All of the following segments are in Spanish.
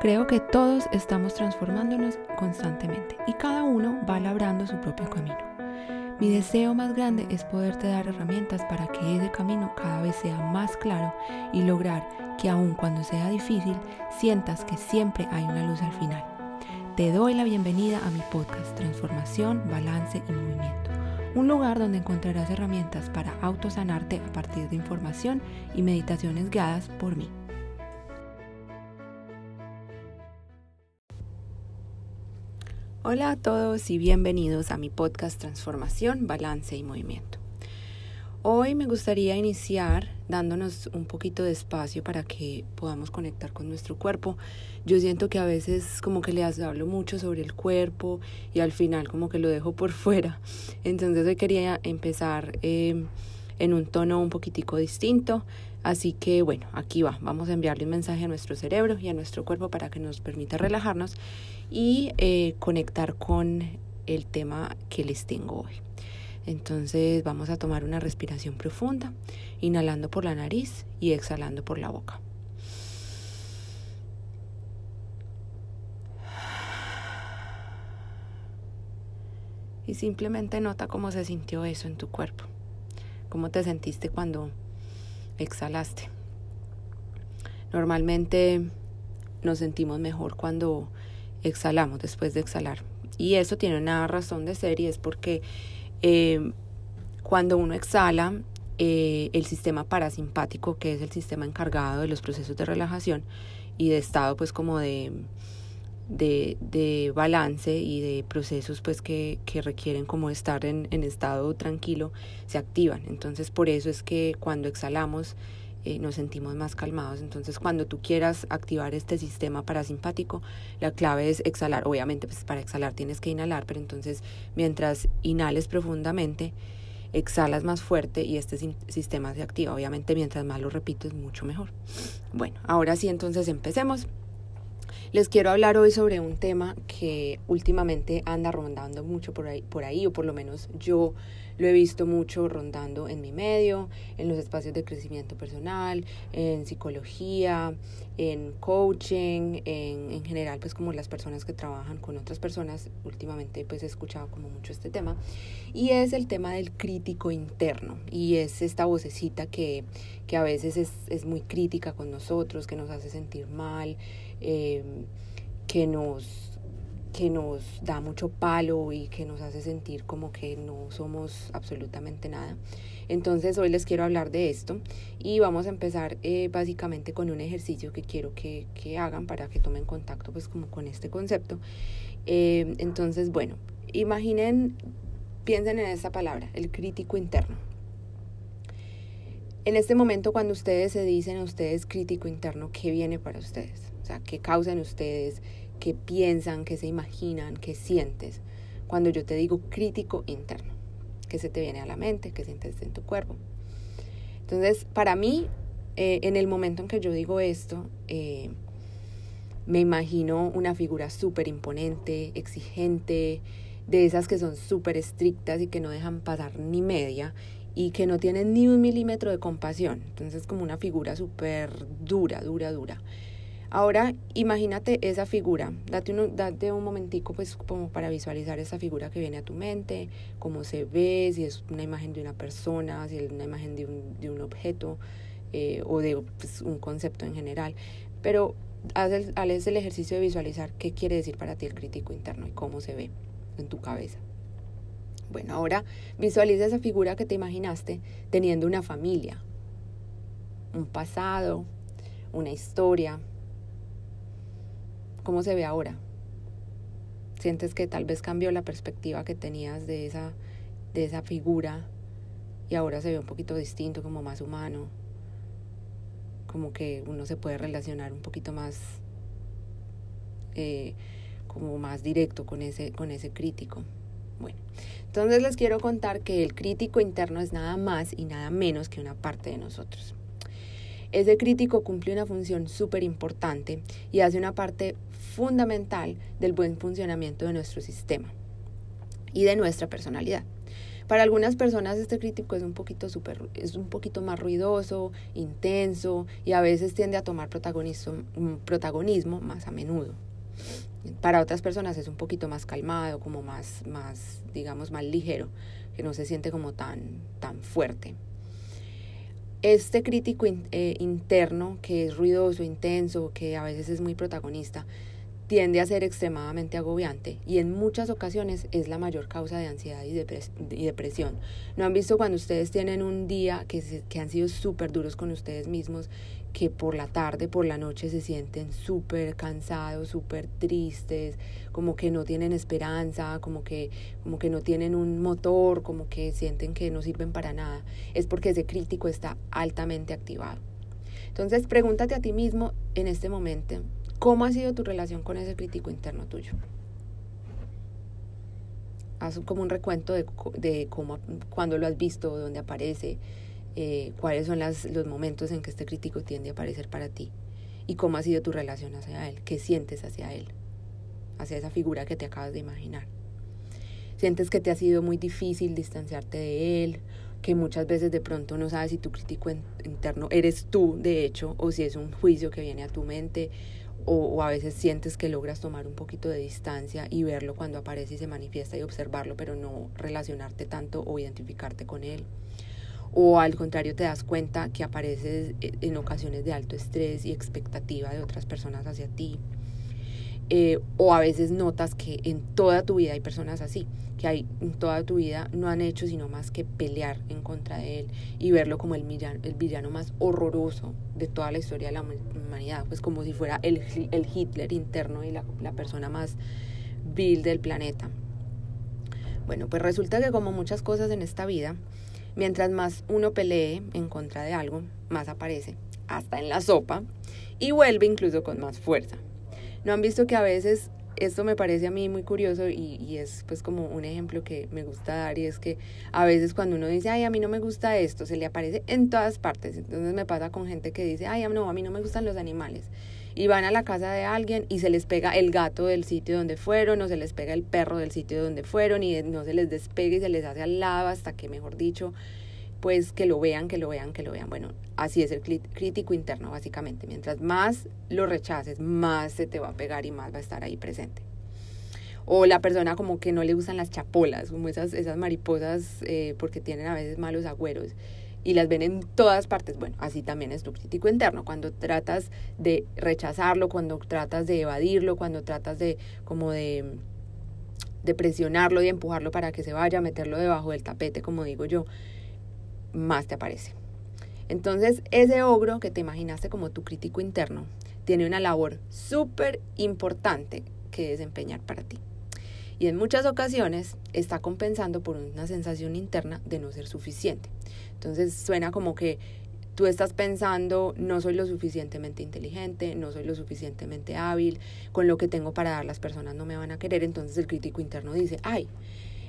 Creo que todos estamos transformándonos constantemente y cada uno va labrando su propio camino. Mi deseo más grande es poderte dar herramientas para que ese camino cada vez sea más claro y lograr que aun cuando sea difícil, sientas que siempre hay una luz al final. Te doy la bienvenida a mi podcast Transformación, Balance y Movimiento, un lugar donde encontrarás herramientas para autosanarte a partir de información y meditaciones guiadas por mí. Hola a todos y bienvenidos a mi podcast Transformación, Balance y Movimiento. Hoy me gustaría iniciar dándonos un poquito de espacio para que podamos conectar con nuestro cuerpo. Yo siento que a veces como que les hablo mucho sobre el cuerpo y al final como que lo dejo por fuera. Entonces hoy quería empezar eh, en un tono un poquitico distinto. Así que bueno, aquí va, vamos a enviarle un mensaje a nuestro cerebro y a nuestro cuerpo para que nos permita relajarnos y eh, conectar con el tema que les tengo hoy. Entonces vamos a tomar una respiración profunda, inhalando por la nariz y exhalando por la boca. Y simplemente nota cómo se sintió eso en tu cuerpo, cómo te sentiste cuando exhalaste. Normalmente nos sentimos mejor cuando exhalamos después de exhalar. Y eso tiene una razón de ser y es porque eh, cuando uno exhala, eh, el sistema parasimpático, que es el sistema encargado de los procesos de relajación y de estado pues como de, de, de balance y de procesos pues que, que requieren como estar en, en, estado tranquilo se activan. Entonces por eso es que cuando exhalamos eh, nos sentimos más calmados. Entonces cuando tú quieras activar este sistema parasimpático, la clave es exhalar. Obviamente pues para exhalar tienes que inhalar, pero entonces mientras inhales profundamente, exhalas más fuerte y este sistema se activa. Obviamente mientras más lo repito es mucho mejor. Bueno, ahora sí entonces empecemos. Les quiero hablar hoy sobre un tema que últimamente anda rondando mucho por ahí, por ahí, o por lo menos yo lo he visto mucho rondando en mi medio, en los espacios de crecimiento personal, en psicología, en coaching, en, en general, pues como las personas que trabajan con otras personas, últimamente pues he escuchado como mucho este tema, y es el tema del crítico interno, y es esta vocecita que, que a veces es, es muy crítica con nosotros, que nos hace sentir mal, eh, que nos que nos da mucho palo y que nos hace sentir como que no somos absolutamente nada. Entonces hoy les quiero hablar de esto y vamos a empezar eh, básicamente con un ejercicio que quiero que, que, hagan para que tomen contacto pues como con este concepto. Eh, entonces bueno, imaginen, piensen en esta palabra, el crítico interno. En este momento cuando ustedes se dicen a ustedes crítico interno, ¿qué viene para ustedes? Sea, qué causan ustedes, qué piensan, qué se imaginan, qué sientes. Cuando yo te digo crítico interno, qué se te viene a la mente, qué sientes en tu cuerpo. Entonces, para mí, eh, en el momento en que yo digo esto, eh, me imagino una figura súper imponente, exigente, de esas que son súper estrictas y que no dejan pasar ni media y que no tienen ni un milímetro de compasión. Entonces, como una figura súper dura, dura, dura. Ahora imagínate esa figura, date un, date un momentico pues como para visualizar esa figura que viene a tu mente, cómo se ve, si es una imagen de una persona, si es una imagen de un, de un objeto eh, o de pues, un concepto en general. Pero haz el, haz el ejercicio de visualizar qué quiere decir para ti el crítico interno y cómo se ve en tu cabeza. Bueno, ahora visualiza esa figura que te imaginaste teniendo una familia, un pasado, una historia, ¿Cómo se ve ahora? ¿Sientes que tal vez cambió la perspectiva que tenías de esa, de esa figura y ahora se ve un poquito distinto, como más humano? Como que uno se puede relacionar un poquito más, eh, como más directo con ese, con ese crítico. Bueno, entonces les quiero contar que el crítico interno es nada más y nada menos que una parte de nosotros. Ese crítico cumple una función súper importante y hace una parte fundamental del buen funcionamiento de nuestro sistema y de nuestra personalidad. Para algunas personas este crítico es un poquito super, es un poquito más ruidoso, intenso y a veces tiende a tomar protagonismo, protagonismo más a menudo. Para otras personas es un poquito más calmado, como más, más, digamos, más ligero, que no se siente como tan, tan fuerte. Este crítico eh, interno, que es ruidoso, intenso, que a veces es muy protagonista, tiende a ser extremadamente agobiante y en muchas ocasiones es la mayor causa de ansiedad y, depresión. ¿No han visto cuando ustedes tienen un día que, que han sido súper duros con ustedes mismos, que por la tarde, por la noche se sienten súper cansados, súper tristes, como que no tienen esperanza, como que, como que no tienen un motor, como que sienten que no sirven para nada? Es porque ese crítico está altamente activado. Entonces pregúntate a ti mismo en este momento, ¿Cómo ha sido tu relación con ese crítico interno tuyo? Haz como un recuento de, de cómo, cuándo lo has visto, dónde aparece, eh, cuáles son las, los momentos en que este crítico tiende a aparecer para ti y cómo ha sido tu relación hacia él, qué sientes hacia él, hacia esa figura que te acabas de imaginar. Sientes que te ha sido muy difícil distanciarte de él, que muchas veces de pronto no sabes si tu crítico interno eres tú, de hecho, o si es un juicio que viene a tu mente, o, a veces sientes que logras tomar un poquito de distancia y verlo cuando aparece y se manifiesta y observarlo, pero no relacionarte tanto o identificarte con él. O al contrario te das cuenta que apareces en ocasiones de alto estrés y expectativa de otras personas hacia ti. Eh, o a veces notas que en toda tu vida hay personas así, que hay en toda tu vida no han hecho sino más que pelear en contra de él y verlo como el villano, el villano más horroroso de toda la historia de la humanidad, pues como si fuera el, el Hitler interno y la, la persona más vil del planeta. Bueno, pues resulta que como muchas cosas en esta vida, mientras más uno pelee en contra de algo, más aparece, hasta en la sopa, y vuelve incluso con más fuerza. ¿No han visto que a veces esto me parece a mí muy curioso y, y, es pues como un ejemplo que me gusta dar y es que a veces cuando uno dice, ay, a mí no me gusta esto, se le aparece en todas partes. Entonces me pasa con gente que dice, ay, no, a mí no me gustan los animales. Y van a la casa de alguien y se les pega el gato del sitio donde fueron o se les pega el perro del sitio donde fueron y no se les despega y se les hace al lado hasta que, mejor dicho, pues que lo vean, que lo vean, que lo vean. Bueno, así es el crítico interno, básicamente. Mientras más lo rechaces, más se te va a pegar y más va a estar ahí presente. O la persona como que no le gustan las chapolas, como esas, esas mariposas, eh, porque tienen a veces malos agüeros y las ven en todas partes. Bueno, así también es tu crítico interno. Cuando tratas de rechazarlo, cuando tratas de evadirlo, cuando tratas de como de, de presionarlo y empujarlo para que se vaya, meterlo debajo del tapete, como digo yo, más te aparece. Entonces, ese ogro que te imaginaste como tu crítico interno tiene una labor súper importante que desempeñar para ti. Y en muchas ocasiones está compensando por una sensación interna de no ser suficiente. Entonces suena como que tú estás pensando, no soy lo suficientemente inteligente, no soy lo suficientemente hábil, con lo que tengo para dar las personas no me van a querer. Entonces el crítico interno dice, ay,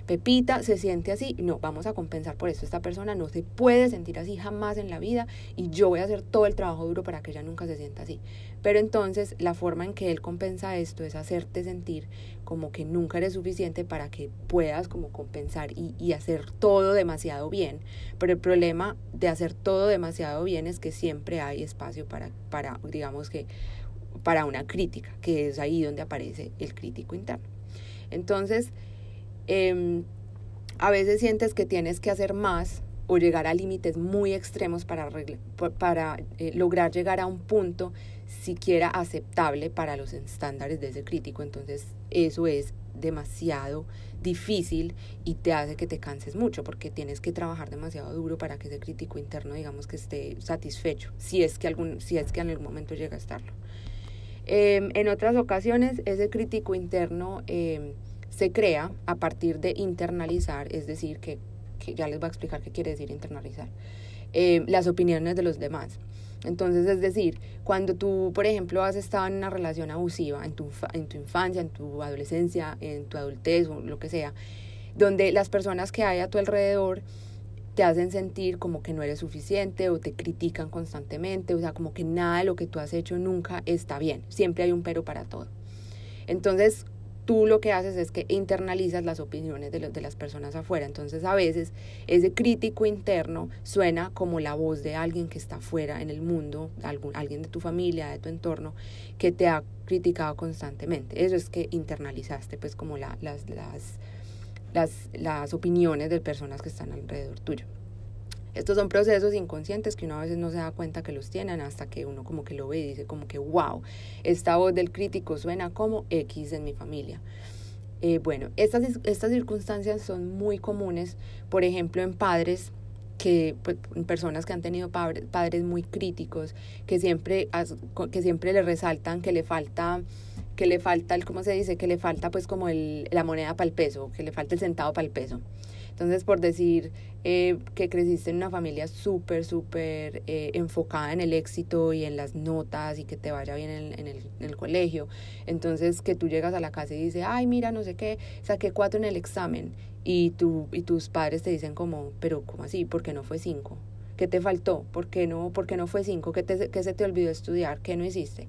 Pepita se siente así, no, vamos a compensar por eso. Esta persona no se puede sentir así jamás en la vida y yo voy a hacer todo el trabajo duro para que ella nunca se sienta así. Pero entonces la forma en que él compensa esto es hacerte sentir como que nunca eres suficiente para que puedas como compensar y, y hacer todo demasiado bien. Pero el problema de hacer todo demasiado bien es que siempre hay espacio para, para digamos que, para una crítica, que es ahí donde aparece el crítico interno. Entonces, Em, a veces sientes que tienes que hacer más o llegar a límites muy extremos para, para eh, lograr llegar a un punto siquiera aceptable para los estándares de ese crítico. Entonces eso es demasiado difícil y te hace que te canses mucho porque tienes que trabajar demasiado duro para que ese crítico interno digamos que esté satisfecho, si es que, algún, si es que en algún momento llega a estarlo. Em, en otras ocasiones ese crítico interno... Eh, se crea a partir de internalizar, es decir, que, ya les voy a explicar qué quiere decir internalizar, eh, las opiniones de los demás. Entonces, es decir, cuando tú, por ejemplo, has estado en una relación abusiva en tu, en tu infancia, en tu adolescencia, en tu adultez o lo que sea, donde las personas que hay a tu alrededor te hacen sentir como que no eres suficiente o te critican constantemente, o sea, como que nada de lo que tú has hecho nunca está bien, siempre hay un pero para todo. Entonces, tú lo que haces es que internalizas las opiniones de, de las personas afuera. Entonces a veces ese crítico interno suena como la voz de alguien que está afuera en el mundo, algún, alguien de tu familia, de tu entorno, que te ha criticado constantemente. Eso es que internalizaste pues como la, las, las, las, las opiniones de personas que están alrededor tuyo. Estos son procesos inconscientes que uno a veces no se da cuenta que los tienen hasta que uno como que lo ve y dice como que, wow, esta voz del crítico suena como X en mi familia. Eh, bueno, estas, estas circunstancias son muy comunes, por ejemplo, en padres que pues, personas que han tenido padres, muy críticos, que siempre, que siempre le resaltan que le falta que le falta el, ¿cómo se dice? Que le falta pues como el, la moneda para el peso, que le falta el centavo para el peso. Entonces, por decir eh, que creciste en una familia súper, súper eh, enfocada en el éxito y en las notas y que te vaya bien en, el, en, el, colegio, entonces que tú llegas a la casa y dices, ay, mira, no sé qué, saqué cuatro en el examen y, tú, y tus padres te dicen como, pero ¿cómo así? ¿Por qué no fue cinco? ¿Qué te faltó? ¿Por qué no, por qué no fue cinco? ¿Qué, te, ¿Qué se te olvidó estudiar? ¿Qué no hiciste?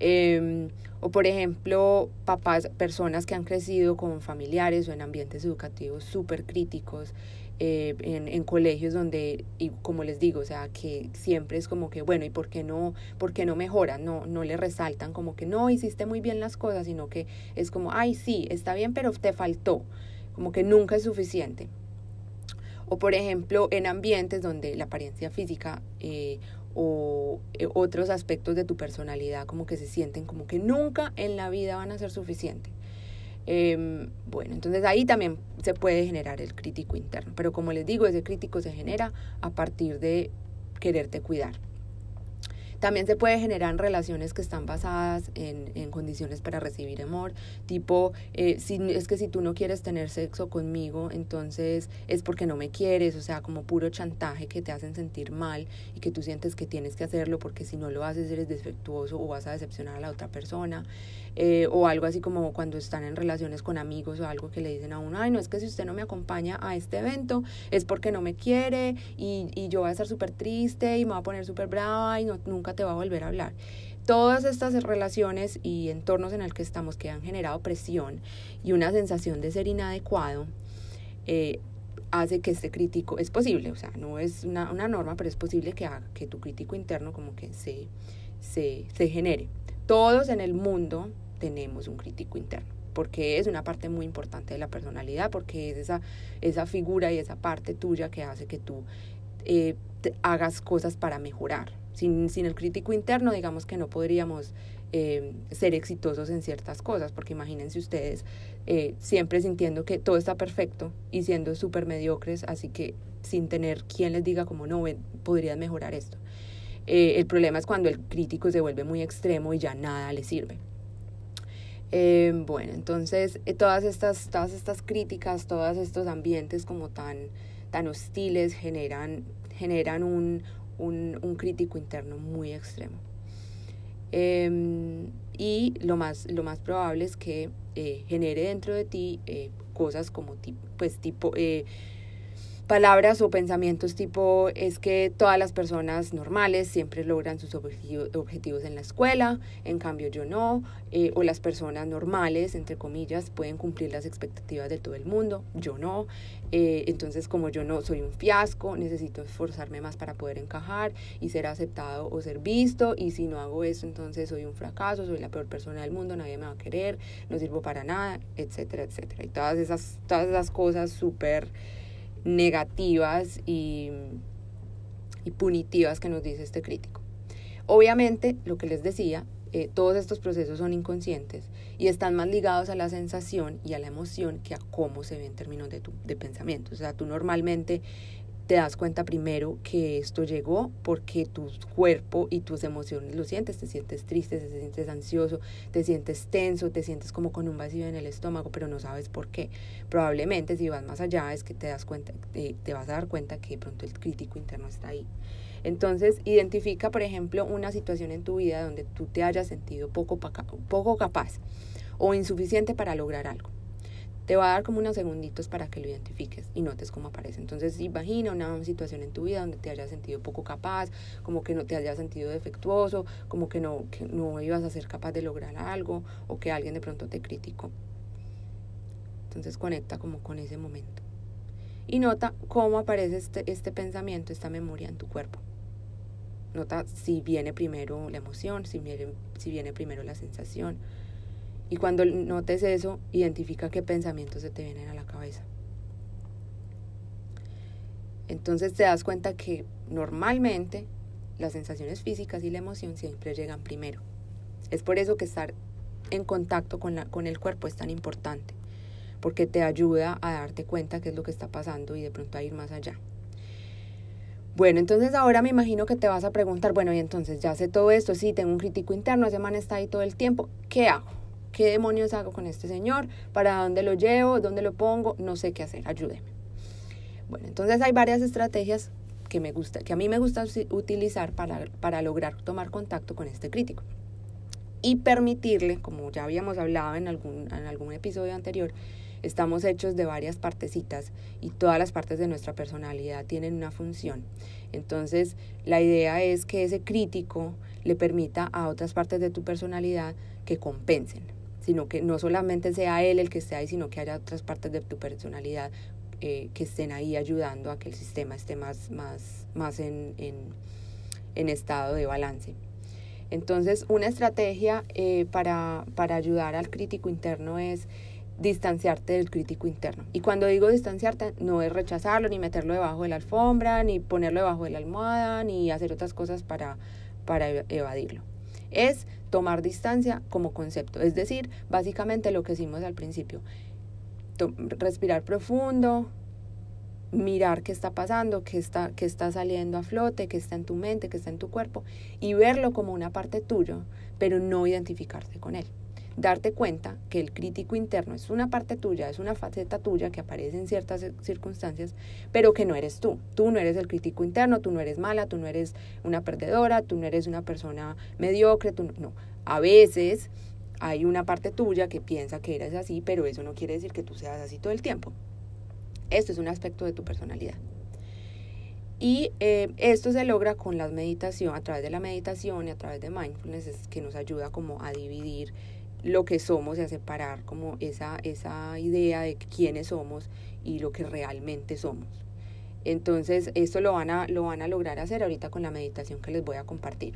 Eh, o por ejemplo, papás, personas que han crecido con familiares o en ambientes educativos súper críticos, eh, en, en, colegios donde, y como les digo, o sea, que siempre es como que, bueno, ¿y por qué no, por qué no mejoran? No, no le resaltan como que no hiciste muy bien las cosas, sino que es como, ay, sí, está bien, pero te faltó, como que nunca es suficiente. O por ejemplo, en ambientes donde la apariencia física eh, o eh, otros aspectos de tu personalidad como que se sienten como que nunca en la vida van a ser suficientes. Eh, bueno, entonces ahí también se puede generar el crítico interno, pero como les digo, ese crítico se genera a partir de quererte cuidar. También se puede generar relaciones que están basadas en, en condiciones para recibir amor, tipo, eh, si, es que si tú no quieres tener sexo conmigo, entonces es porque no me quieres, o sea, como puro chantaje que te hacen sentir mal y que tú sientes que tienes que hacerlo porque si no lo haces eres defectuoso o vas a decepcionar a la otra persona. Eh, o algo así como cuando están en relaciones con amigos o algo que le dicen a uno, ay, no es que si usted no me acompaña a este evento es porque no me quiere y, y yo voy a estar súper triste y me voy a poner súper brava y no, nunca te va a volver a hablar. Todas estas relaciones y entornos en el que estamos que han generado presión y una sensación de ser inadecuado, eh, hace que este crítico, es posible, o sea, no es una, una norma, pero es posible que, haga, que tu crítico interno como que se, se, se genere. Todos en el mundo tenemos un crítico interno porque es una parte muy importante de la personalidad, porque es esa, esa figura y esa parte tuya que hace que tú eh, hagas cosas para mejorar, sin, sin el crítico interno, digamos que no podríamos eh, ser exitosos en ciertas cosas, porque imagínense ustedes eh, siempre sintiendo que todo está perfecto y siendo súper mediocres, así que sin tener quien les diga como no, podrían mejorar esto. El problema es cuando el crítico se vuelve muy extremo y ya nada le sirve. Bueno, entonces todas, estas, todas estas críticas, todos estos ambientes como tan, tan hostiles generan, generan un, un, un crítico interno muy extremo. Eh, y lo más, lo más probable es que eh, genere dentro de ti eh, cosas como tipo, pues tipo eh, palabras o pensamientos tipo es que todas las personas normales siempre logran sus objetivos en la escuela, en cambio yo no, eh, o las personas normales, entre comillas, pueden cumplir las expectativas de todo el mundo, yo no, eh, entonces como yo no soy un fiasco, necesito esforzarme más para poder encajar y ser aceptado o ser visto, y si no hago eso, entonces soy un fracaso, soy la peor persona del mundo, nadie me va a querer, no sirvo para nada, etcétera, etcétera. Y todas esas, todas esas cosas súper negativas y, y, punitivas que nos dice este crítico. Obviamente, lo que les decía, eh, todos estos procesos son inconscientes y están más ligados a la sensación y a la emoción que a cómo se ve en términos de, tu, de pensamiento. O sea, tú normalmente te das cuenta primero que esto llegó porque tu cuerpo y tus emociones lo sientes, te sientes triste, te sientes ansioso, te sientes tenso, te sientes como con un vacío en el estómago, pero no sabes por qué. Probablemente si vas más allá es que te das cuenta, te, vas a dar cuenta que de pronto el crítico interno está ahí. Entonces, identifica, por ejemplo, una situación en tu vida donde tú te hayas sentido poco, poco capaz o insuficiente para lograr algo te va a dar como unos segunditos para que lo identifiques y notes cómo aparece. Entonces, imagina una situación en tu vida donde te hayas sentido poco capaz, como que no te hayas sentido defectuoso, como que no, que no ibas a ser capaz de lograr algo o que alguien de pronto te criticó. Entonces conecta como con ese momento. Y nota cómo aparece este, este pensamiento, esta memoria en tu cuerpo. Nota si viene primero la emoción, si viene, si viene primero la sensación. Y cuando notes eso, identifica qué pensamientos se te vienen a la cabeza. Entonces te das cuenta que normalmente las sensaciones físicas y la emoción siempre llegan primero. Es por eso que estar en contacto con, la, con el cuerpo es tan importante, porque te ayuda a darte cuenta qué es lo que está pasando y de pronto a ir más allá. Bueno, entonces ahora me imagino que te vas a preguntar, bueno, y entonces ya sé todo esto, sí, tengo un crítico interno, ese man está ahí todo el tiempo, ¿qué hago? ¿Qué demonios hago con este señor? ¿Para dónde lo llevo? ¿Dónde lo pongo? No sé qué hacer, ayúdeme. Bueno, entonces hay varias estrategias que, me gusta, que a mí me gusta utilizar para, para lograr tomar contacto con este crítico y permitirle, como ya habíamos hablado en algún, en algún episodio anterior, estamos hechos de varias partecitas y todas las partes de nuestra personalidad tienen una función. Entonces, la idea es que ese crítico le permita a otras partes de tu personalidad que compensen, sino que no solamente sea él el que esté ahí, sino que haya otras partes de tu personalidad eh, que estén ahí ayudando a que el sistema esté más, más, más en, en, en estado de balance. Entonces, una estrategia eh, para, para ayudar al crítico interno es distanciarte del crítico interno. Y cuando digo distanciarte, no es rechazarlo, ni meterlo debajo de la alfombra, ni ponerlo debajo de la almohada, ni hacer otras cosas para, para evadirlo. Es tomar distancia como concepto. Es decir, básicamente lo que hicimos al principio. Respirar profundo, mirar qué está pasando, qué está, qué está saliendo a flote, qué está en tu mente, qué está en tu cuerpo, y verlo como una parte tuya, pero no identificarte con él darte cuenta que el crítico interno es una parte tuya, es una faceta tuya que aparece en ciertas circunstancias, pero que no eres tú. Tú no eres el crítico interno, tú no eres mala, tú no eres una perdedora, tú no eres una persona mediocre, tú no. A veces hay una parte tuya que piensa que eres así, pero eso no quiere decir que tú seas así todo el tiempo. Esto es un aspecto de tu personalidad. Y eh, esto se logra con la meditación, a través de la meditación y a través de mindfulness, es que nos ayuda como a dividir lo que somos y a separar como esa, esa idea de quiénes somos y lo que realmente somos. Entonces, esto lo van, a, lo van a lograr hacer ahorita con la meditación que les voy a compartir,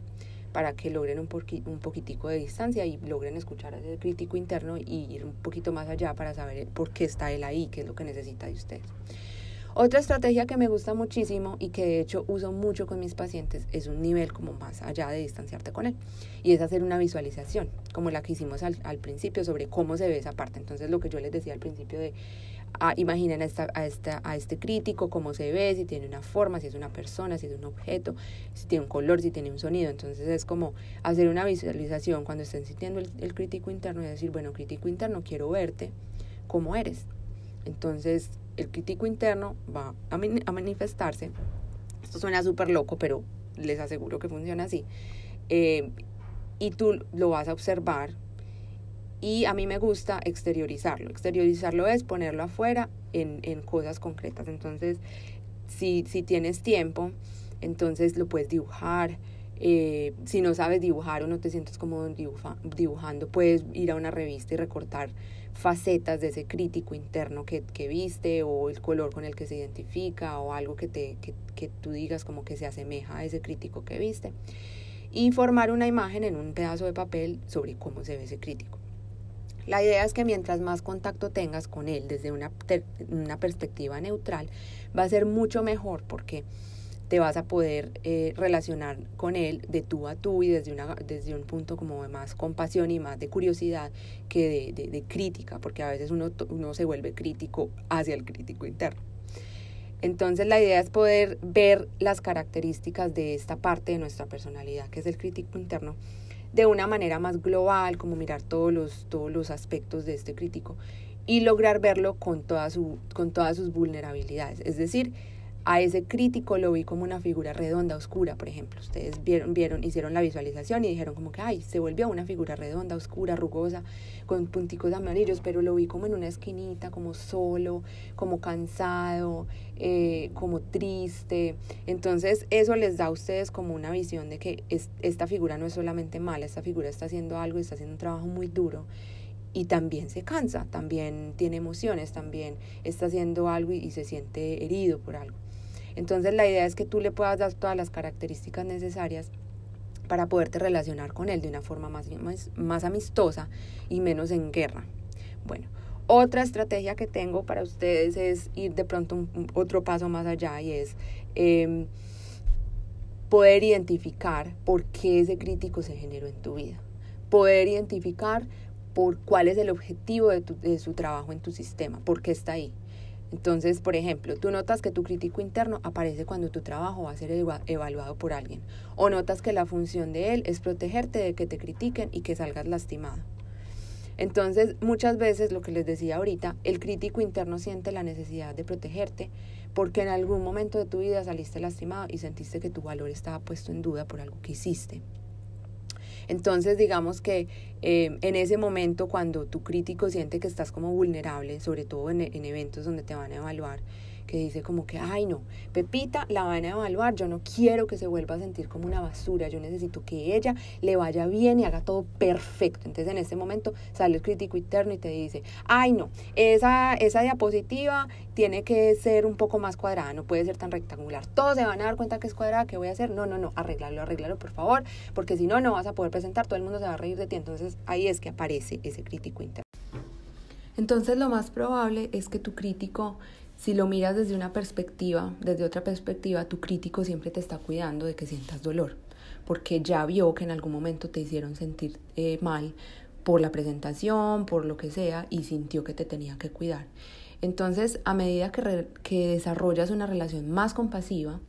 para que logren un, un poquitico de distancia y logren escuchar ese crítico interno y ir un poquito más allá para saber por qué está él ahí, qué es lo que necesita de ustedes. Otra estrategia que me gusta muchísimo y que de hecho uso mucho con mis pacientes es un nivel como más allá de distanciarte con él. Y es hacer una visualización, como la que hicimos al, principio sobre cómo se ve esa parte. Entonces lo que yo les decía al principio de ah, imaginen a, esta, a, esta, a este crítico, cómo se ve, si tiene una forma, si es una persona, si es un objeto, si tiene un color, si tiene un sonido. Entonces es como hacer una visualización cuando estén sintiendo el, el crítico interno y decir, bueno, crítico interno, quiero verte como eres. Entonces el crítico interno va a, manifestarse. Esto suena súper loco, pero les aseguro que funciona así. Eh, y tú lo vas a observar. Y a mí me gusta exteriorizarlo. Exteriorizarlo es ponerlo afuera en, en cosas concretas. Entonces, si, si tienes tiempo, entonces lo puedes dibujar. Eh, si no sabes dibujar o no te sientes como dibujando, puedes ir a una revista y recortar facetas de ese crítico interno que, que, viste o el color con el que se identifica o algo que, te, que, que tú digas como que se asemeja a ese crítico que viste y formar una imagen en un pedazo de papel sobre cómo se ve ese crítico. La idea es que mientras más contacto tengas con él desde una, una perspectiva neutral, va a ser mucho mejor porque te vas a poder eh, relacionar con él de tú a tú y desde, una, desde un punto como de más compasión y más de curiosidad que de, de, crítica, porque a veces uno, uno se vuelve crítico hacia el crítico interno. Entonces la idea es poder ver las características de esta parte de nuestra personalidad, que es el crítico interno, de una manera más global, como mirar todos los, todos los aspectos de este crítico y lograr verlo con, toda su, con todas sus vulnerabilidades. Es decir, a ese crítico lo vi como una figura redonda, oscura, por ejemplo. Ustedes vieron, vieron, hicieron la visualización y dijeron como que, ay, se volvió una figura redonda, oscura, rugosa, con punticos amarillos, pero lo vi como en una esquinita, como solo, como cansado, eh, como triste. Entonces eso les da a ustedes como una visión de que esta figura no es solamente mala, esta figura está haciendo algo, está haciendo un trabajo muy duro y también se cansa, también tiene emociones, también está haciendo algo y, se siente herido por algo. Entonces la idea es que tú le puedas dar todas las características necesarias para poderte relacionar con él de una forma más, más, amistosa y menos en guerra. Bueno, otra estrategia que tengo para ustedes es ir de pronto un, otro paso más allá y es em, poder identificar por qué ese crítico se generó en tu vida. Poder identificar por cuál es el objetivo de, de su trabajo en tu sistema, por qué está ahí. Entonces, por ejemplo, tú notas que tu crítico interno aparece cuando tu trabajo va a ser evaluado por alguien. O notas que la función de él es protegerte de que te critiquen y que salgas lastimado. Entonces, muchas veces, lo que les decía ahorita, el crítico interno siente la necesidad de protegerte porque en algún momento de tu vida saliste lastimado y sentiste que tu valor estaba puesto en duda por algo que hiciste. Entonces, digamos que eh, en ese momento, cuando tu crítico siente que estás como vulnerable, sobre todo en, en eventos donde te van a evaluar, que dice como que, ay no, Pepita la van a evaluar, yo no quiero que se vuelva a sentir como una basura, yo necesito que ella le vaya bien y haga todo perfecto. Entonces en ese momento sale el crítico interno y te dice, ay no, esa, esa diapositiva tiene que ser un poco más cuadrada, no puede ser tan rectangular. Todos se van a dar cuenta que es cuadrada, ¿qué voy a hacer? No, no, no, arreglarlo, arreglarlo por favor, porque si no, no vas a poder presentar, todo el mundo se va a reír de ti. Entonces ahí es que aparece ese crítico interno. Entonces lo más probable es que tu crítico si lo miras desde una perspectiva, desde otra perspectiva, tu crítico siempre te está cuidando de que sientas dolor, porque ya vio que en algún momento te hicieron sentir eh, mal por la presentación, por lo que sea, y sintió que te tenía que cuidar. Entonces, a medida que, que desarrollas una relación más compasiva,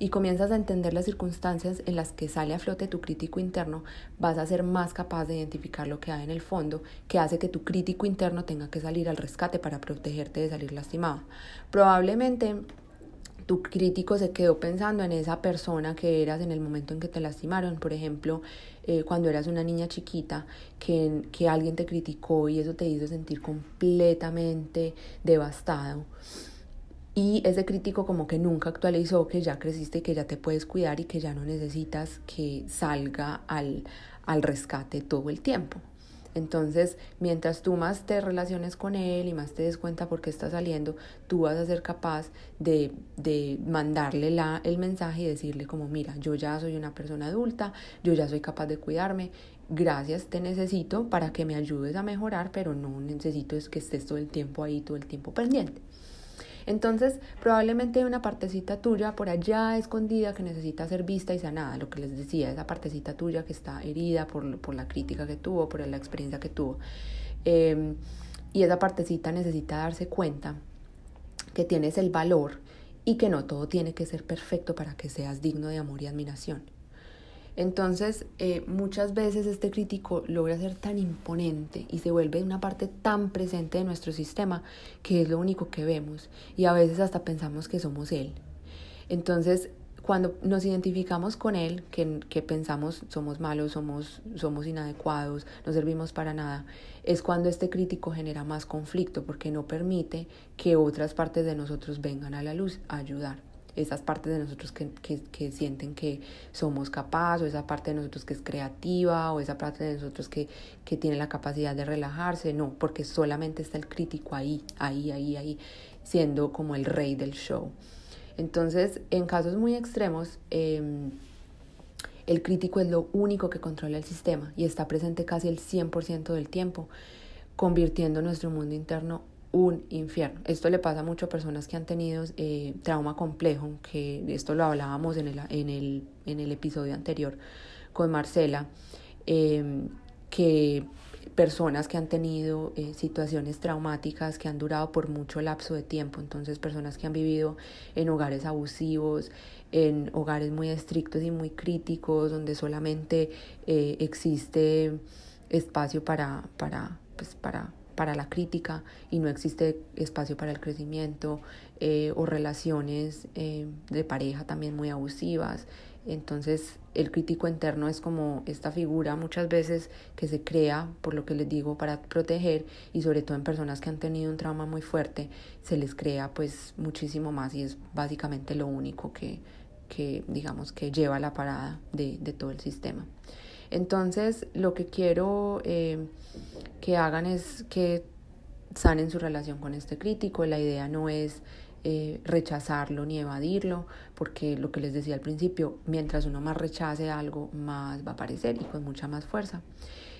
y comienzas a entender las circunstancias en las que sale a flote tu crítico interno, vas a ser más capaz de identificar lo que hay en el fondo que hace que tu crítico interno tenga que salir al rescate para protegerte de salir lastimado. Probablemente tu crítico se quedó pensando en esa persona que eras en el momento en que te lastimaron. Por ejemplo, eh, cuando eras una niña chiquita, que, que alguien te criticó y eso te hizo sentir completamente devastado. Y ese crítico como que nunca actualizó que ya creciste que ya te puedes cuidar y que ya no necesitas que salga al, al rescate todo el tiempo. Entonces, mientras tú más te relaciones con él y más te des cuenta por qué está saliendo, tú vas a ser capaz de, de mandarle la, el mensaje y decirle como, mira, yo ya soy una persona adulta, yo ya soy capaz de cuidarme, gracias, te necesito para que me ayudes a mejorar, pero no necesito es que estés todo el tiempo ahí, todo el tiempo pendiente. Entonces, probablemente hay una partecita tuya por allá escondida que necesita ser vista y sanada, lo que les decía, esa partecita tuya que está herida por, por la crítica que tuvo, por la experiencia que tuvo. Em, y esa partecita necesita darse cuenta que tienes el valor y que no todo tiene que ser perfecto para que seas digno de amor y admiración. Entonces, eh, muchas veces este crítico logra ser tan imponente y se vuelve una parte tan presente de nuestro sistema que es lo único que vemos y a veces hasta pensamos que somos él. Entonces, cuando nos identificamos con él, que, que pensamos somos malos, somos, somos inadecuados, no servimos para nada, es cuando este crítico genera más conflicto porque no permite que otras partes de nosotros vengan a la luz a ayudar esas partes de nosotros que, que, que, sienten que somos capaces, o esa parte de nosotros que es creativa, o esa parte de nosotros que, que tiene la capacidad de relajarse, no, porque solamente está el crítico ahí, ahí, ahí, ahí, siendo como el rey del show. Entonces, en casos muy extremos, em, el crítico es lo único que controla el sistema y está presente casi el 100% del tiempo, convirtiendo nuestro mundo interno un infierno. Esto le pasa mucho a personas que han tenido eh, trauma complejo, que esto lo hablábamos en el, en el, en el episodio anterior con Marcela, em, que personas que han tenido eh, situaciones traumáticas que han durado por mucho lapso de tiempo, entonces personas que han vivido en hogares abusivos, en hogares muy estrictos y muy críticos, donde solamente eh, existe espacio para, para, pues, para para la crítica y no existe espacio para el crecimiento eh, o relaciones eh, de pareja también muy abusivas. Entonces el crítico interno es como esta figura muchas veces que se crea, por lo que les digo, para proteger y sobre todo en personas que han tenido un trauma muy fuerte, se les crea pues muchísimo más y es básicamente lo único que, que digamos que lleva la parada de, de todo el sistema. Entonces, lo que quiero eh, que hagan es que sanen su relación con este crítico. La idea no es eh, rechazarlo ni evadirlo, porque lo que les decía al principio, mientras uno más rechace algo, más va a aparecer y con mucha más fuerza.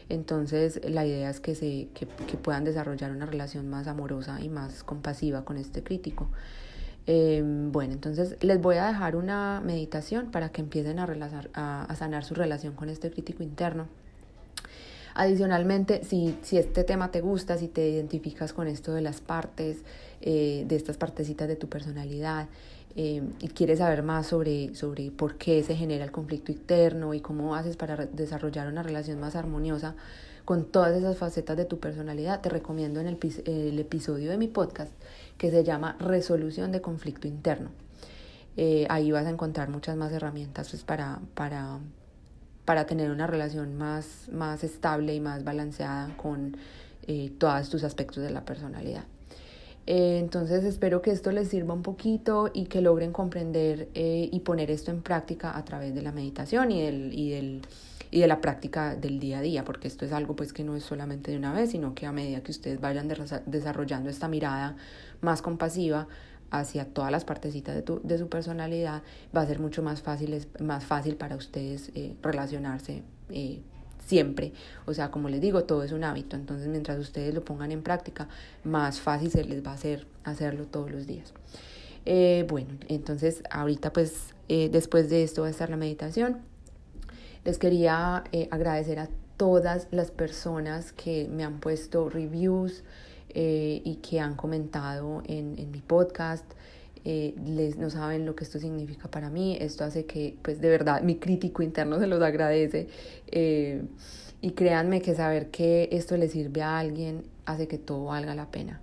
Entonces la idea es que, se, que, puedan desarrollar una relación más amorosa y más compasiva con este crítico. Em, bueno, entonces les voy a dejar una meditación para que empiecen a, a sanar su relación con este crítico interno. Adicionalmente, si, si este tema te gusta, si te identificas con esto de las partes, eh, de estas partecitas de tu personalidad, eh, y quieres saber más sobre, sobre por qué se genera el conflicto interno y cómo haces para desarrollar una relación más armoniosa con todas esas facetas de tu personalidad, te recomiendo en el, episodio de mi podcast que se llama Resolución de Conflicto Interno. Eh, ahí vas a encontrar muchas más herramientas pues, para, para, para tener una relación más, más estable y más balanceada con eh, todos tus aspectos de la personalidad. Eh, entonces espero que esto les sirva un poquito y que logren comprender eh, y poner esto en práctica a través de la meditación y, del, y, del, y de la práctica del día a día, porque esto es algo pues que no es solamente de una vez, sino que a medida que ustedes vayan desarrollando esta mirada más compasiva, hacia todas las partecitas de, tu, de su personalidad, va a ser mucho más fácil, más fácil para ustedes eh, relacionarse eh, siempre. O sea, como les digo, todo es un hábito. Entonces, mientras ustedes lo pongan en práctica, más fácil se les va a hacer hacerlo todos los días. Eh, bueno, entonces ahorita pues después de esto va a estar la meditación. Les quería agradecer a todas las personas que me han puesto reviews, eh, y que han comentado en, en mi podcast. Eh, les, no saben lo que esto significa para mí. Esto hace que, pues de verdad, mi crítico interno se los agradece. Eh, y créanme que saber que esto le sirve a alguien hace que todo valga la pena.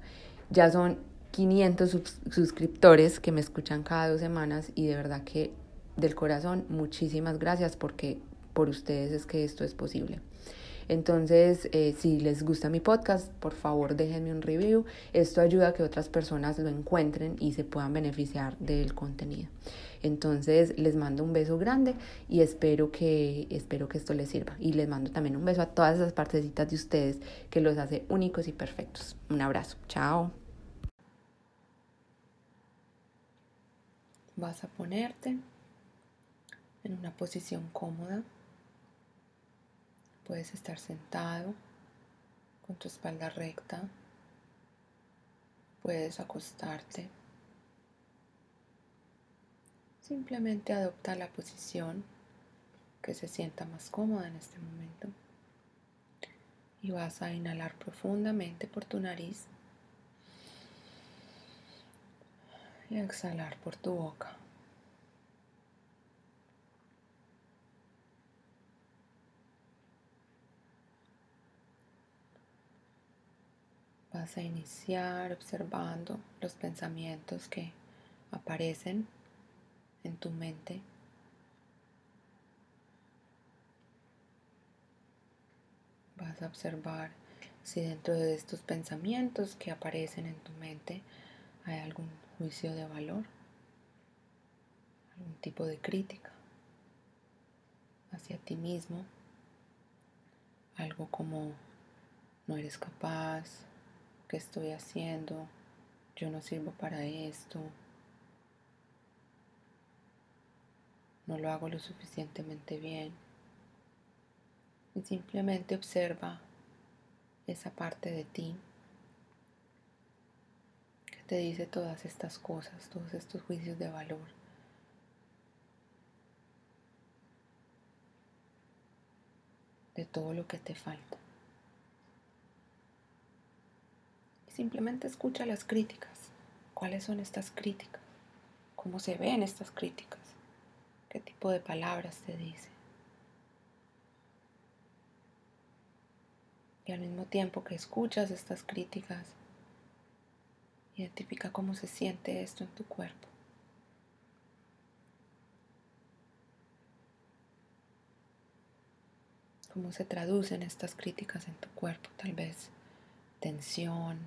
Ya son 500 suscriptores que me escuchan cada dos semanas y de verdad que del corazón muchísimas gracias porque por ustedes es que esto es posible. Entonces, eh, si les gusta mi podcast, por favor déjenme un review. Esto ayuda a que otras personas lo encuentren y se puedan beneficiar del contenido. Entonces, les mando un beso grande y espero que, espero que esto les sirva. Y les mando también un beso a todas esas partecitas de ustedes que los hace únicos y perfectos. Un abrazo. Chao. Vas a ponerte en una posición cómoda. Puedes estar sentado con tu espalda recta. Puedes acostarte. Simplemente adopta la posición que se sienta más cómoda en este momento. Y vas a inhalar profundamente por tu nariz y exhalar por tu boca. Vas a iniciar observando los pensamientos que aparecen en tu mente. Vas a observar si dentro de estos pensamientos que aparecen en tu mente hay algún juicio de valor, algún tipo de crítica hacia ti mismo, algo como no eres capaz, ¿Qué estoy haciendo? Yo no sirvo para esto. No lo hago lo suficientemente bien. Y simplemente observa esa parte de ti que te dice todas estas cosas, todos estos juicios de valor. De todo lo que te falta. Simplemente escucha las críticas. ¿Cuáles son estas críticas? ¿Cómo se ven estas críticas? ¿Qué tipo de palabras te dice? Y al mismo tiempo que escuchas estas críticas, identifica cómo se siente esto en tu cuerpo. cómo se traducen estas críticas en tu cuerpo, tal vez tensión,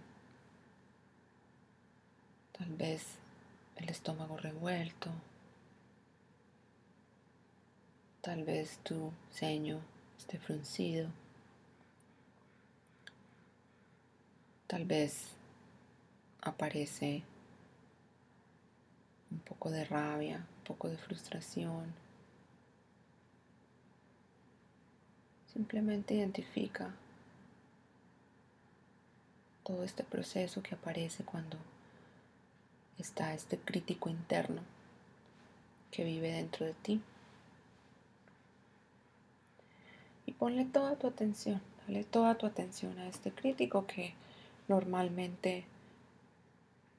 tal vez el estómago revuelto, tal vez tu ceño esté fruncido. Tal vez aparece un poco de rabia, un poco de frustración. Simplemente identifica todo este proceso que aparece cuando está este crítico interno que vive dentro de ti. Y ponle toda tu atención, dale toda tu atención a este crítico que normalmente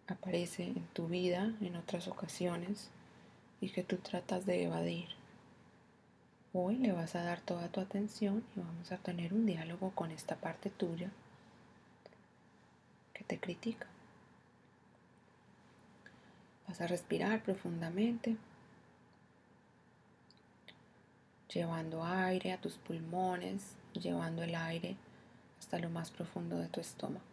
aparece en tu vida en otras ocasiones y que tú tratas de evadir. Hoy le vas a dar toda tu atención y vamos a tener un diálogo con esta parte tuya que te critica. Vas a respirar profundamente, llevando aire a tus pulmones, llevando el aire hasta lo más profundo de tu estómago.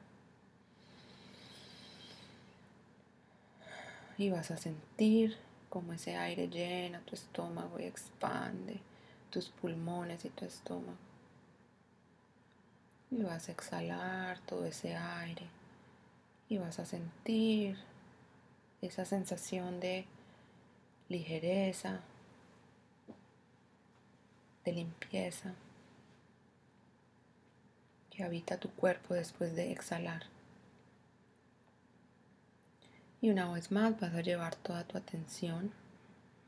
Y vas a sentir como ese aire llena tu estómago y expande tus pulmones y tu estómago. Y vas a exhalar todo ese aire y vas a sentir esa sensación de ligereza, de limpieza que habita tu cuerpo después de exhalar. Y una vez más vas a llevar toda tu atención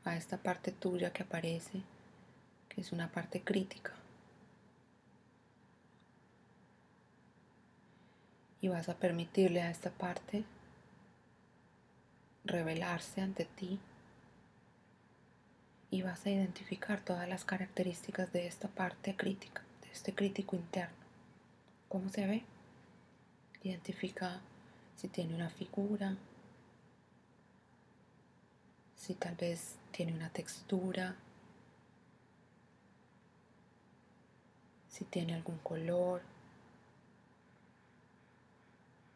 a esta parte tuya que aparece, que es una parte crítica. Y vas a permitirle a esta parte revelarse ante ti y vas a identificar todas las características de esta parte crítica, de este crítico interno. ¿Cómo se ve? Identifica si tiene una figura, si tal vez tiene una textura, si tiene algún color,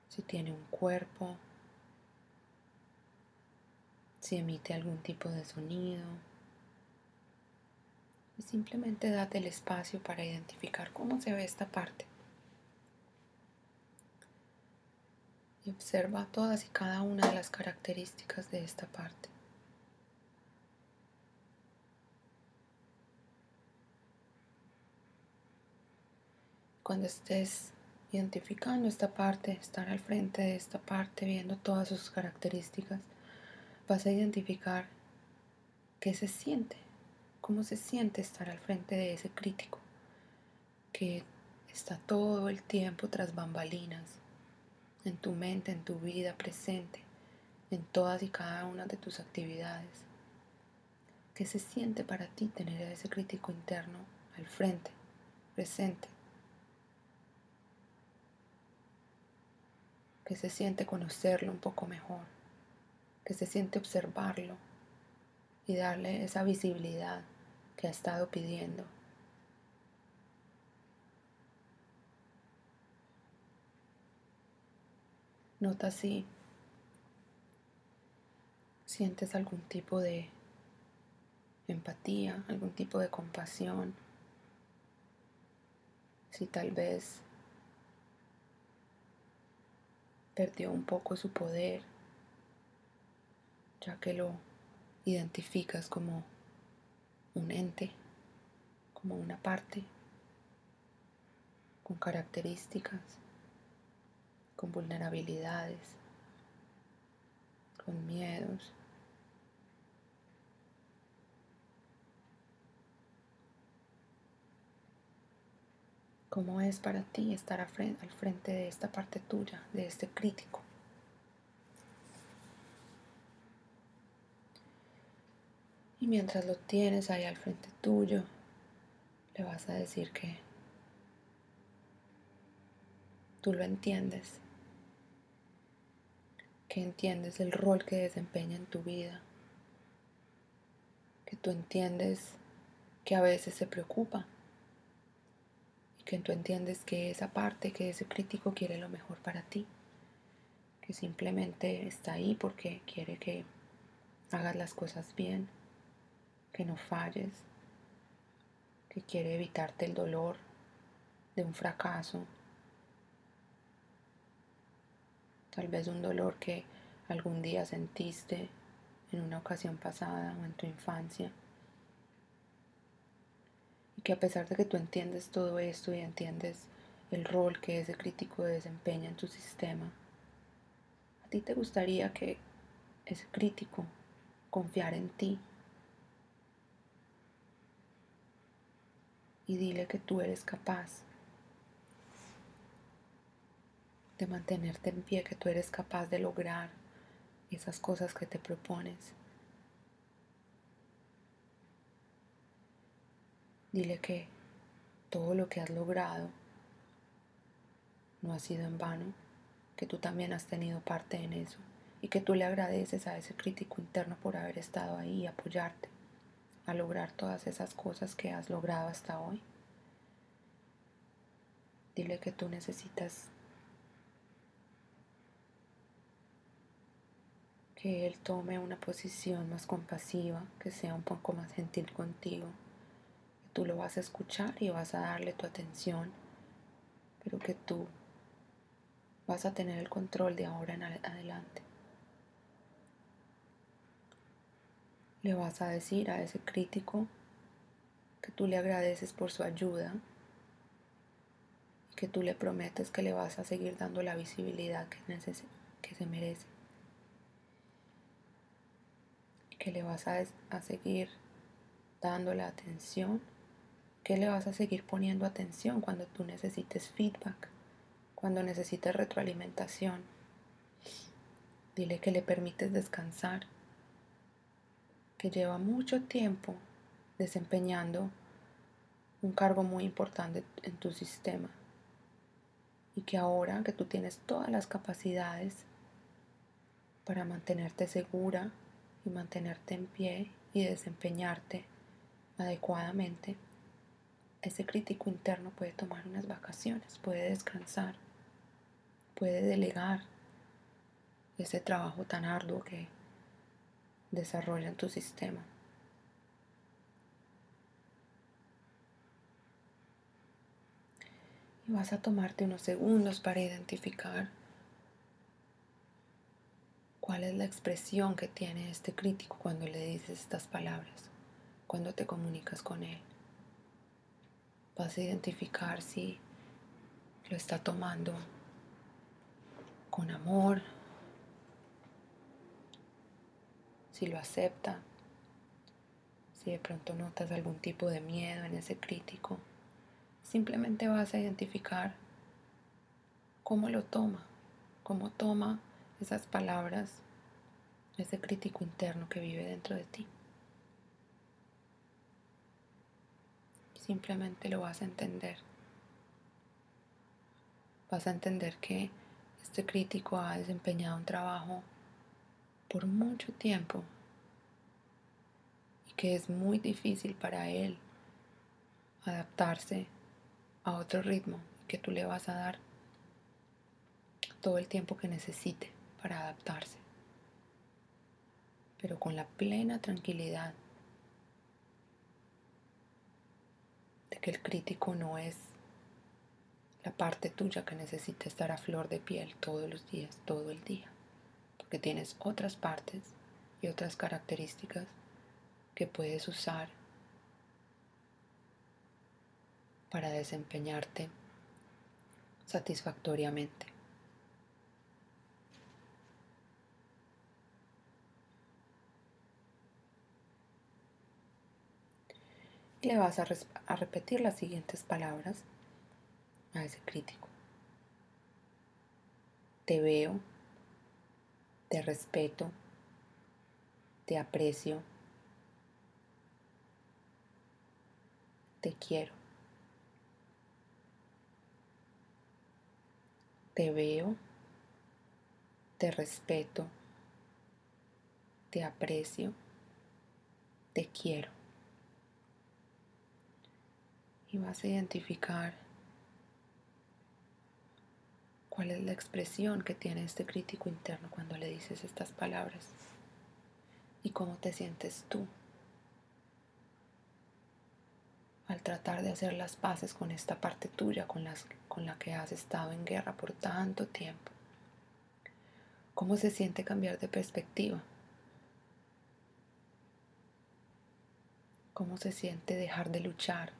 si tiene un cuerpo, si emite algún tipo de sonido. Y simplemente date el espacio para identificar cómo se ve esta parte. Y observa todas y cada una de las características de esta parte. Cuando estés identificando esta parte, estar al frente de esta parte, viendo todas sus características, vas a identificar qué se siente, cómo se siente estar al frente de ese crítico que está todo el tiempo tras bambalinas, en tu mente, en tu vida presente, en todas y cada una de tus actividades. ¿Qué se siente para ti tener a ese crítico interno al frente, presente? que se siente conocerlo un poco mejor, que se siente observarlo y darle esa visibilidad que ha estado pidiendo. Nota si sientes algún tipo de empatía, algún tipo de compasión, si tal vez perdió un poco su poder, ya que lo identificas como un ente, como una parte, con características, con vulnerabilidades, con miedos. ¿Cómo es para ti estar al frente de esta parte tuya, de este crítico? Y mientras lo tienes ahí al frente tuyo, le vas a decir que tú lo entiendes, que entiendes el rol que desempeña en tu vida, que tú entiendes que a veces se preocupa que tú entiendes que esa parte, que ese crítico quiere lo mejor para ti, que simplemente está ahí porque quiere que hagas las cosas bien, que no falles, que quiere evitarte el dolor de un fracaso, tal vez un dolor que algún día sentiste en una ocasión pasada o en tu infancia. Y que a pesar de que tú entiendes todo esto y entiendes el rol que ese crítico desempeña en tu sistema, a ti te gustaría que ese crítico confiara en ti y dile que tú eres capaz de mantenerte en pie, que tú eres capaz de lograr esas cosas que te propones. Dile que todo lo que has logrado no ha sido en vano, que tú también has tenido parte en eso y que tú le agradeces a ese crítico interno por haber estado ahí y apoyarte a lograr todas esas cosas que has logrado hasta hoy. Dile que tú necesitas que Él tome una posición más compasiva, que sea un poco más gentil contigo. Que tú lo vas a escuchar y vas a darle tu atención, pero que tú vas a tener el control de ahora en adelante. Le vas a decir a ese crítico que tú le agradeces por su ayuda y que tú le prometes que le vas a seguir dando la visibilidad que, que se merece que le vas a, a seguir dando la atención, que le vas a seguir poniendo atención cuando tú necesites feedback, cuando necesites retroalimentación. Dile que le permites descansar, que lleva mucho tiempo desempeñando un cargo muy importante en tu sistema. Y que ahora que tú tienes todas las capacidades para mantenerte segura, y mantenerte en pie y desempeñarte adecuadamente, ese crítico interno puede tomar unas vacaciones, puede descansar, puede delegar ese trabajo tan arduo que desarrolla en tu sistema. Y vas a tomarte unos segundos para identificar cuál es la expresión que tiene este crítico cuando le dices estas palabras, cuando te comunicas con él. Vas a identificar si lo está tomando con amor, si lo acepta, si de pronto notas algún tipo de miedo en ese crítico. Simplemente vas a identificar cómo lo toma, cómo toma esas palabras, ese crítico interno que vive dentro de ti. Simplemente lo vas a entender. Vas a entender que este crítico ha desempeñado un trabajo por mucho tiempo y que es muy difícil para él adaptarse a otro ritmo que tú le vas a dar todo el tiempo que necesite para adaptarse, pero con la plena tranquilidad de que el crítico no es la parte tuya que necesita estar a flor de piel todos los días, todo el día, porque tienes otras partes y otras características que puedes usar para desempeñarte satisfactoriamente. le vas a, a repetir las siguientes palabras a ese crítico. Te veo, te respeto, te aprecio, te quiero. Te veo, te respeto, te aprecio, te quiero. y vas a identificar cuál es la expresión que tiene este crítico interno cuando le dices estas palabras y cómo te sientes tú al tratar de hacer las paces con esta parte tuya con, las, con la que has estado en guerra por tanto tiempo. ¿Cómo se siente cambiar de perspectiva? ¿Cómo se siente dejar de luchar?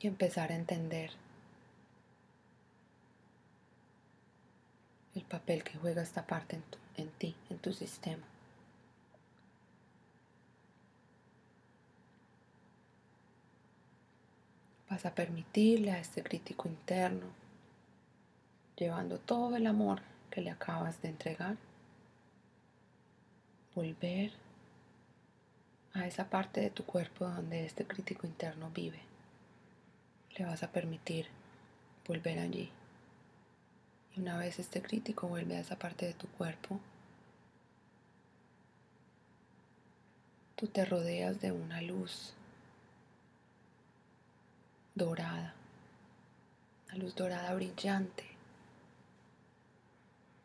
Y empezar a entender el papel que juega esta parte en, en ti, en tu sistema. Vas a permitirle a este crítico interno, llevando todo el amor que le acabas de entregar, volver a esa parte de tu cuerpo donde este crítico interno vive. Le vas a permitir volver allí. Y una vez este crítico vuelve a esa parte de tu cuerpo, tú te rodeas de una luz dorada, una luz dorada brillante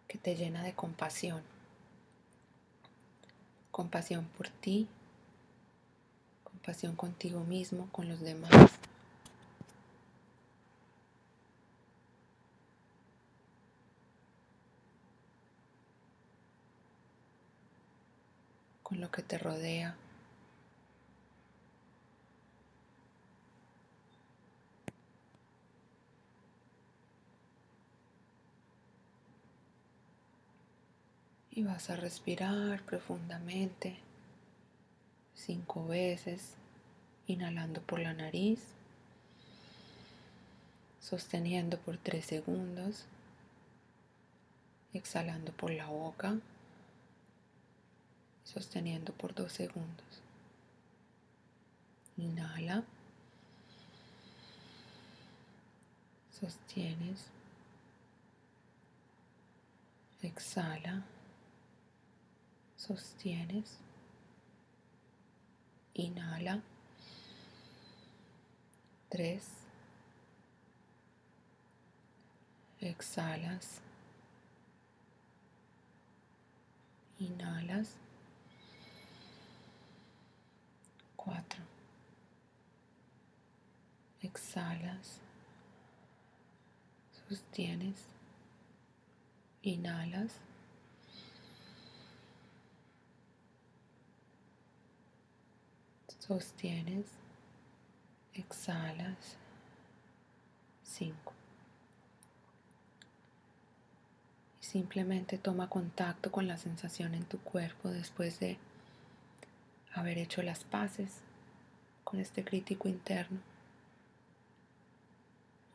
que te llena de compasión. Compasión por ti, compasión contigo mismo, con los demás. Con lo que te rodea. Y vas a respirar profundamente cinco veces, inhalando por la nariz, sosteniendo por tres segundos, exhalando por la boca, sosteniendo por dos segundos. Inhala, sostienes, exhala. Sostienes, inhala, tres, exhalas, inhalas, cuatro, exhalas, sostienes, inhalas, Sostienes, exhalas. 5. Y simplemente toma contacto con la sensación en tu cuerpo después de haber hecho las paces con este crítico interno.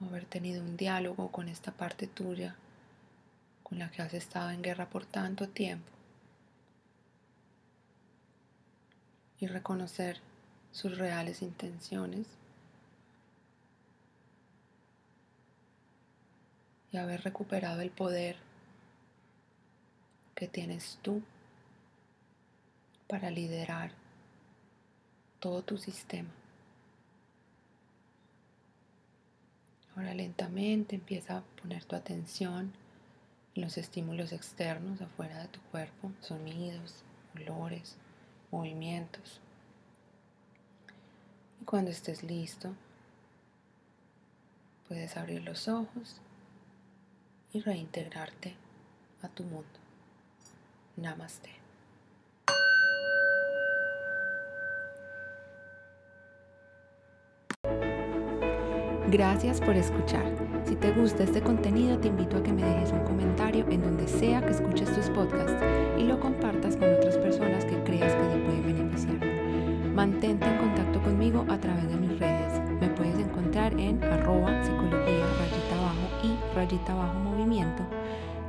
Haber tenido un diálogo con esta parte tuya con la que has estado en guerra por tanto tiempo. Y reconocer sus reales intenciones y haber recuperado el poder que tienes tú para liderar todo tu sistema. Ahora lentamente empieza a poner tu atención en los estímulos externos afuera de tu cuerpo, sonidos, olores, movimientos. Y cuando estés listo, puedes abrir los ojos y reintegrarte a tu mundo. Namaste. Gracias por escuchar. Si te gusta este contenido, te invito a que me dejes un comentario en donde sea que escuches tus podcasts y lo compartas con otras personas que creas que te pueden beneficiar. Mantente en contacto conmigo a través de mis redes. Me puedes encontrar en arroba psicología rayita abajo y rayita abajo movimiento,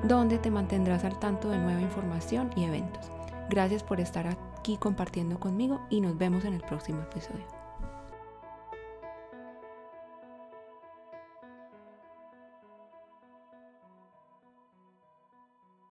donde te mantendrás al tanto de nueva información y eventos. Gracias por estar aquí compartiendo conmigo y nos vemos en el próximo episodio.